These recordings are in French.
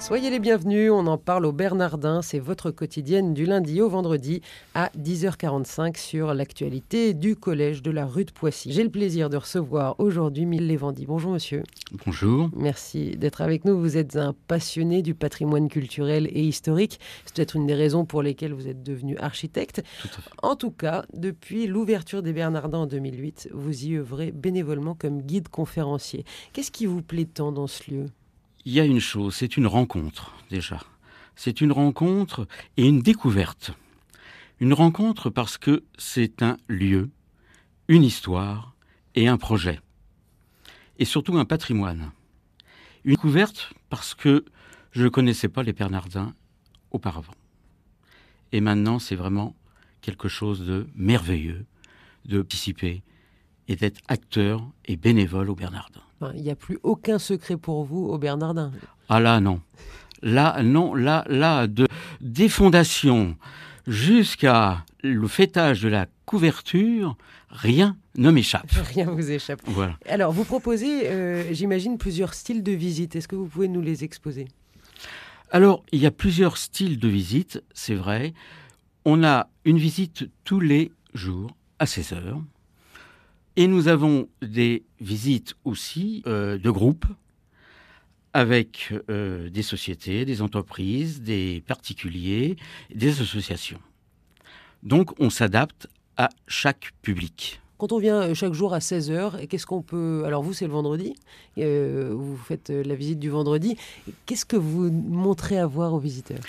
Soyez les bienvenus, on en parle au Bernardin, c'est votre quotidienne du lundi au vendredi à 10h45 sur l'actualité du collège de la rue de Poissy. J'ai le plaisir de recevoir aujourd'hui Mille Lévandi. Bonjour monsieur. Bonjour. Merci d'être avec nous. Vous êtes un passionné du patrimoine culturel et historique. C'est peut-être une des raisons pour lesquelles vous êtes devenu architecte. Tout à fait. En tout cas, depuis l'ouverture des Bernardins en 2008, vous y œuvrez bénévolement comme guide conférencier. Qu'est-ce qui vous plaît tant dans ce lieu? Il y a une chose, c'est une rencontre déjà. C'est une rencontre et une découverte. Une rencontre parce que c'est un lieu, une histoire et un projet. Et surtout un patrimoine. Une découverte parce que je ne connaissais pas les Bernardins auparavant. Et maintenant, c'est vraiment quelque chose de merveilleux de participer et d'être acteur et bénévole au Bernardin. Enfin, Il n'y a plus aucun secret pour vous au Bernardin. Ah là, non. Là, non, là, là, de, des fondations jusqu'à le fêtage de la couverture, rien ne m'échappe. Rien vous échappe. Voilà. Alors, vous proposez, euh, j'imagine, plusieurs styles de visite. Est-ce que vous pouvez nous les exposer? Alors, il y a plusieurs styles de visite, c'est vrai. On a une visite tous les jours à 16 heures. Et nous avons des visites aussi euh, de groupes avec euh, des sociétés, des entreprises, des particuliers, des associations. Donc on s'adapte à chaque public. Quand on vient euh, chaque jour à 16h, qu'est-ce qu'on peut... Alors vous, c'est le vendredi, euh, vous faites la visite du vendredi. Qu'est-ce que vous montrez à voir aux visiteurs?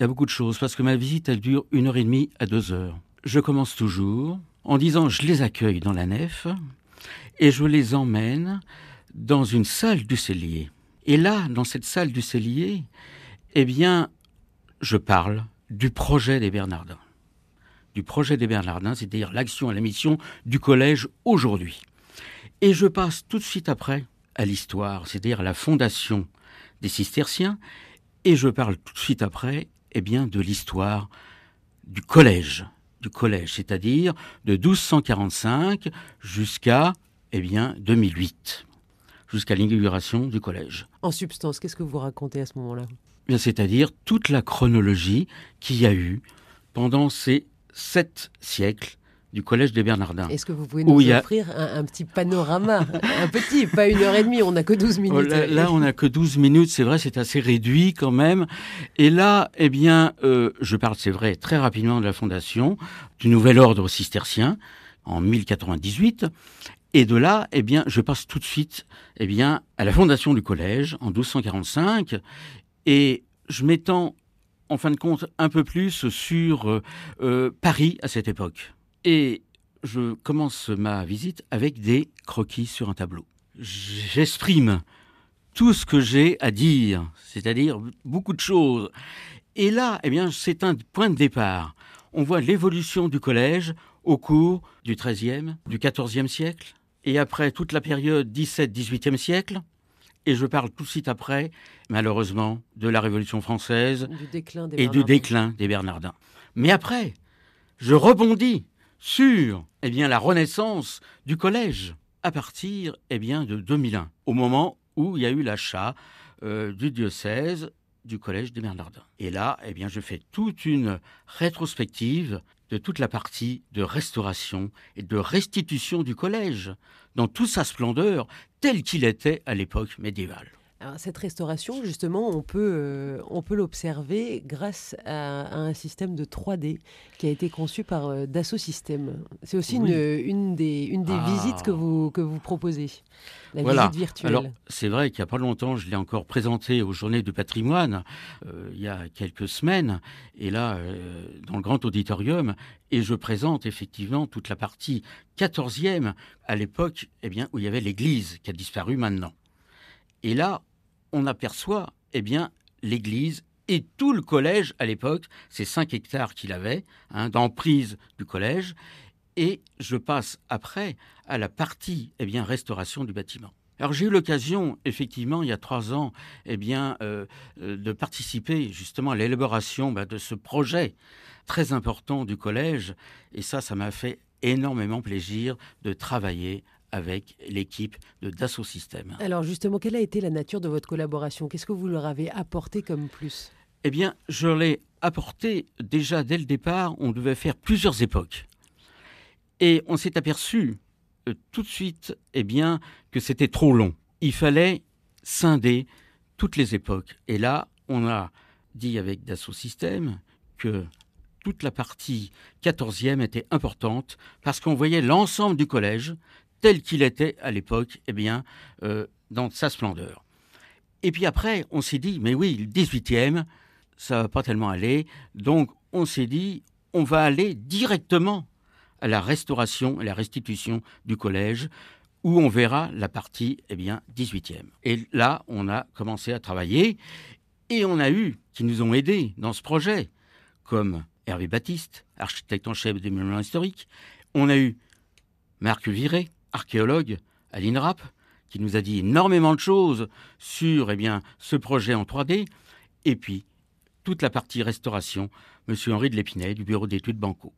Il y a beaucoup de choses parce que ma visite elle dure une heure et demie à deux heures. Je commence toujours en disant je les accueille dans la nef et je les emmène dans une salle du cellier. Et là, dans cette salle du cellier, eh bien, je parle du projet des Bernardins. Du projet des Bernardins, c'est-à-dire l'action et la mission du collège aujourd'hui. Et je passe tout de suite après à l'histoire, c'est-à-dire la fondation des cisterciens, et je parle tout de suite après, eh bien, de l'histoire du collège, du collège, c'est-à-dire de 1245 jusqu'à, eh bien, 2008, jusqu'à l'inauguration du collège. En substance, qu'est-ce que vous racontez à ce moment-là? Bien, c'est-à-dire toute la chronologie qu'il y a eu pendant ces sept siècles du collège des Bernardins. Est-ce que vous pouvez nous a- offrir un, un petit panorama Un petit, pas une heure et demie, on n'a que 12 minutes. Oh, là, là, on n'a que 12 minutes, c'est vrai, c'est assez réduit quand même. Et là, eh bien, euh, je parle, c'est vrai, très rapidement de la fondation du nouvel ordre cistercien en 1098. Et de là, eh bien, je passe tout de suite, eh bien, à la fondation du collège en 1245. Et je m'étends, en fin de compte, un peu plus sur euh, euh, Paris à cette époque. Et je commence ma visite avec des croquis sur un tableau. J'exprime tout ce que j'ai à dire, c'est-à-dire beaucoup de choses. Et là, eh bien, c'est un point de départ. On voit l'évolution du collège au cours du XIIIe, du XIVe siècle, et après toute la période 17-18e siècle. Et je parle tout de suite après, malheureusement, de la Révolution française Du et du déclin des Bernardins. Mais après, je rebondis sur eh bien, la renaissance du collège à partir eh bien, de 2001, au moment où il y a eu l'achat euh, du diocèse du collège des Bernardins. Et là, eh bien, je fais toute une rétrospective de toute la partie de restauration et de restitution du collège dans toute sa splendeur tel qu'il était à l'époque médiévale. Cette restauration, justement, on peut, euh, on peut l'observer grâce à, à un système de 3D qui a été conçu par euh, Dassault Systèmes. C'est aussi Oui. une, une des, une des Ah. visites que vous, que vous proposez, la Voilà. visite virtuelle. Alors, c'est vrai qu'il n'y a pas longtemps, je l'ai encore présenté aux Journées du patrimoine, euh, il y a quelques semaines, et là, dans le grand auditorium, et je présente effectivement toute la partie 14e, à l'époque eh bien, où il y avait l'église, qui a disparu maintenant. Et là, on aperçoit eh bien, l'église et tout le collège à l'époque, c'est 5 hectares qu'il avait, hein, d'emprise du collège, et je passe après à la partie eh bien, restauration du bâtiment. Alors j'ai eu l'occasion, effectivement, il y a trois ans, eh bien, euh, euh, de participer justement à l'élaboration bah, de ce projet très important du collège. Et ça, ça m'a fait énormément plaisir de travailler avec l'équipe de Dassault Systèmes. Alors justement, quelle a été la nature de votre collaboration? Qu'est-ce que vous leur avez apporté comme plus? Eh bien, je l'ai apporté déjà dès le départ. On devait faire plusieurs époques. Et on s'est aperçu euh, tout de suite eh bien, que c'était trop long. Il fallait scinder toutes les époques. Et là, on a dit avec Dassault Systèmes que toute la partie 14e était importante parce qu'on voyait l'ensemble du collège tel qu'il était à l'époque, eh bien, euh, dans sa splendeur. Et puis après, on s'est dit, mais oui, le 18e, ça va pas tellement aller. Donc, on s'est dit, on va aller directement à la restauration et la restitution du collège, où on verra la partie eh bien 18e. Et là, on a commencé à travailler et on a eu qui nous ont aidés dans ce projet, comme Hervé Baptiste, architecte en chef des monuments historiques. On a eu Marc Viré, archéologue à l'INRAP, qui nous a dit énormément de choses sur eh bien, ce projet en 3D. Et puis, toute la partie restauration, M. Henri de Lépinay du bureau d'études Banco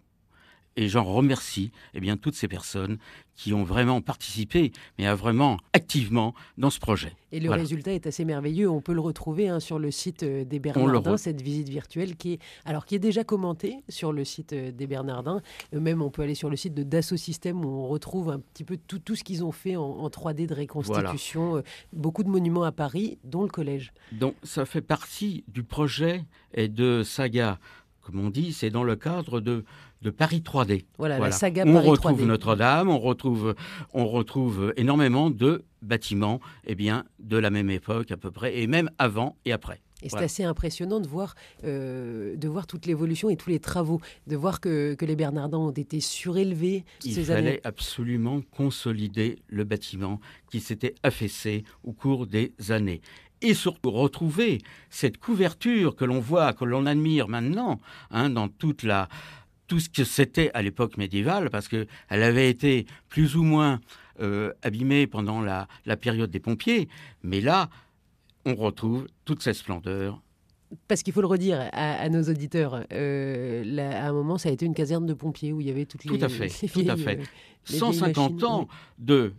et j'en remercie eh bien, toutes ces personnes qui ont vraiment participé, mais vraiment activement dans ce projet. Et le résultat est assez merveilleux. On peut le retrouver hein, sur le site euh, des Bernardins, cette visite virtuelle qui est, alors, qui est déjà commentée sur le site euh, des Bernardins. Euh, même, on peut aller sur le site de Dassault Systèmes où on retrouve un petit peu tout, tout ce qu'ils ont fait en, 3D de reconstitution. Beaucoup de monuments à Paris, dont le collège. Donc, ça fait partie du projet et de Saga comme on dit, c'est dans le cadre de, de Paris 3D. Voilà, la saga on Paris retrouve Notre-Dame, on retrouve, on retrouve énormément de bâtiments eh bien, de la même époque à peu près, et même avant et après. Et c'est assez impressionnant de voir, euh, de voir toute l'évolution et tous les travaux, de voir que, que les Bernardins ont été surélevés. Il fallait absolument consolider le bâtiment qui s'était affaissé au cours des années et surtout retrouver cette couverture que l'on voit, que l'on admire maintenant, hein, dans toute la, tout ce que c'était à l'époque médiévale, parce qu'elle avait été plus ou moins euh, abîmée pendant la, période des pompiers, mais là, on retrouve toute cette splendeur. Parce qu'il faut le redire à, nos auditeurs, euh, à un moment, ça a été une caserne de pompiers où il y avait toutes les. Tout à fait, tout à fait. 150 euh, ans de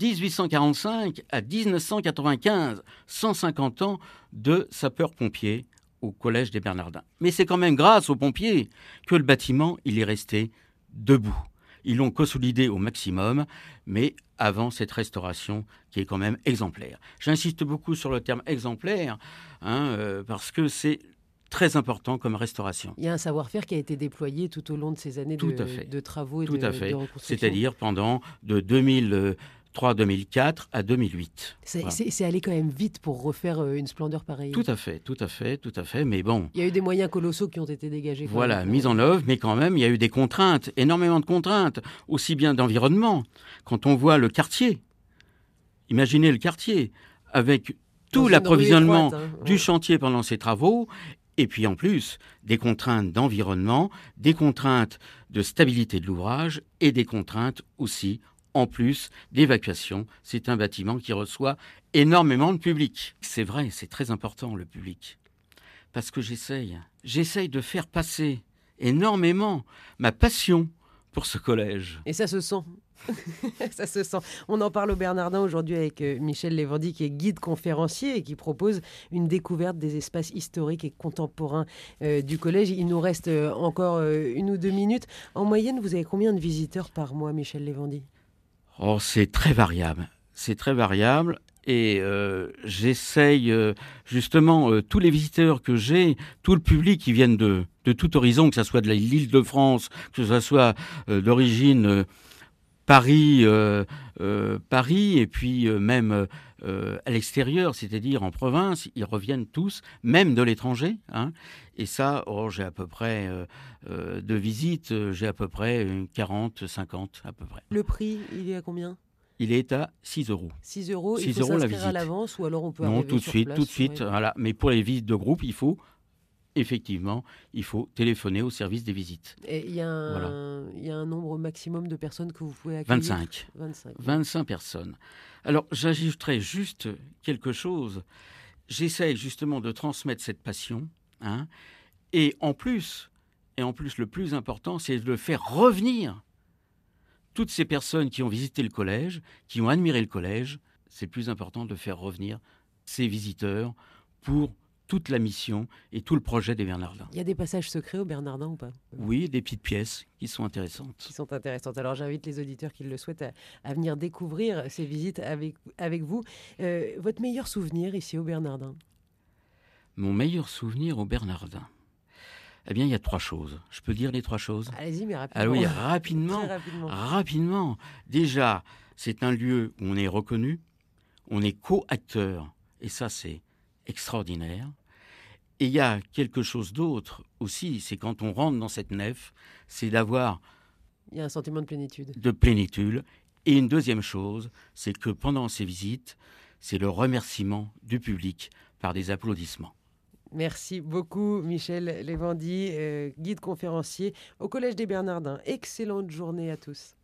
1845 à 1995, 150 ans de sapeurs-pompiers au Collège des Bernardins. Mais c'est quand même grâce aux pompiers que le bâtiment il est resté debout. Ils l'ont consolidé au maximum, mais avant cette restauration qui est quand même exemplaire. J'insiste beaucoup sur le terme exemplaire, hein, euh, parce que c'est très important comme restauration. Il y a un savoir-faire qui a été déployé tout au long de ces années de, de, travaux et tout de, à fait. C'est-à-dire pendant de 2000 3 2004 à 2008. C'est allé quand même vite pour refaire euh, une splendeur pareille. Tout à fait, tout à fait, tout à fait. Mais bon. Il y a eu des moyens colossaux qui ont été dégagés. Voilà, mise en œuvre, mais quand même, il y a eu des contraintes, énormément de contraintes, aussi bien d'environnement. Quand on voit le quartier, imaginez le quartier, avec tout l'approvisionnement hein, du chantier pendant ces travaux, et puis en plus, des contraintes d'environnement, des contraintes de stabilité de l'ouvrage et des contraintes aussi en plus d'évacuation. C'est un bâtiment qui reçoit énormément de public. C'est vrai, c'est très important le public. Parce que j'essaye, j'essaye de faire passer énormément ma passion pour ce collège. Et ça se sent. ça se sent. On en parle au Bernardin aujourd'hui avec euh, Michel Lévendy, qui est guide conférencier et qui propose une découverte des espaces historiques et contemporains euh, du collège. Il nous reste euh, encore une ou deux minutes. En moyenne, vous avez combien de visiteurs par mois, Michel Lévendy Oh, c'est très variable. C'est très variable. Et euh, j'essaye euh, justement euh, tous les visiteurs que j'ai, tout le public qui viennent de, de tout horizon, que ce soit de l'île de France, que ce soit d'origine Paris, Paris, et puis même à l'extérieur, c'est-à-dire en province, ils reviennent tous, même de l'étranger. Hein. Et ça, oh, j'ai à peu près de visites, j'ai à peu près 40, 50 à peu près. Le prix, il est à combien? Il est à 6 euros. 6 euros, 6 il faut euros la visite. à l'avance ou alors on peut Non, tout de suite, tout de suite. Voilà. Mais pour les visites de groupe, il faut effectivement, il faut téléphoner au service des visites. Et il y, a un, il y a un nombre maximum de personnes que vous pouvez accueillir? 25. 25. 25 personnes. Alors, j'ajouterai juste quelque chose. J'essaye justement de transmettre cette passion. Hein, et en plus, et en plus, le plus important, c'est de faire revenir toutes ces personnes qui ont visité le collège, qui ont admiré le collège. C'est plus important de faire revenir ces visiteurs pour toute la mission et tout le projet des Bernardins. Il y a des passages secrets aux Bernardins ou pas? Oui, des petites pièces qui sont intéressantes. Qui sont intéressantes. Alors j'invite les auditeurs qui le souhaitent à, venir découvrir ces visites avec, avec vous. Euh, votre meilleur souvenir ici au Bernardin Mon meilleur souvenir au Bernardin eh bien, il y a trois choses. Je peux dire les trois choses? Allez-y, mais rapidement. Ah oui, rapidement. rapidement. Rapidement. Déjà, c'est un lieu où on est reconnu, on est co-acteur, et ça, c'est extraordinaire. Et il y a quelque chose d'autre aussi, c'est quand on rentre dans cette nef, c'est d'avoir... Il y a un sentiment de plénitude. De plénitude. Et une deuxième chose, c'est que pendant ces visites, c'est le remerciement du public par des applaudissements. Merci beaucoup, Michel Lévendy, euh, guide conférencier au Collège des Bernardins. Excellente journée à tous.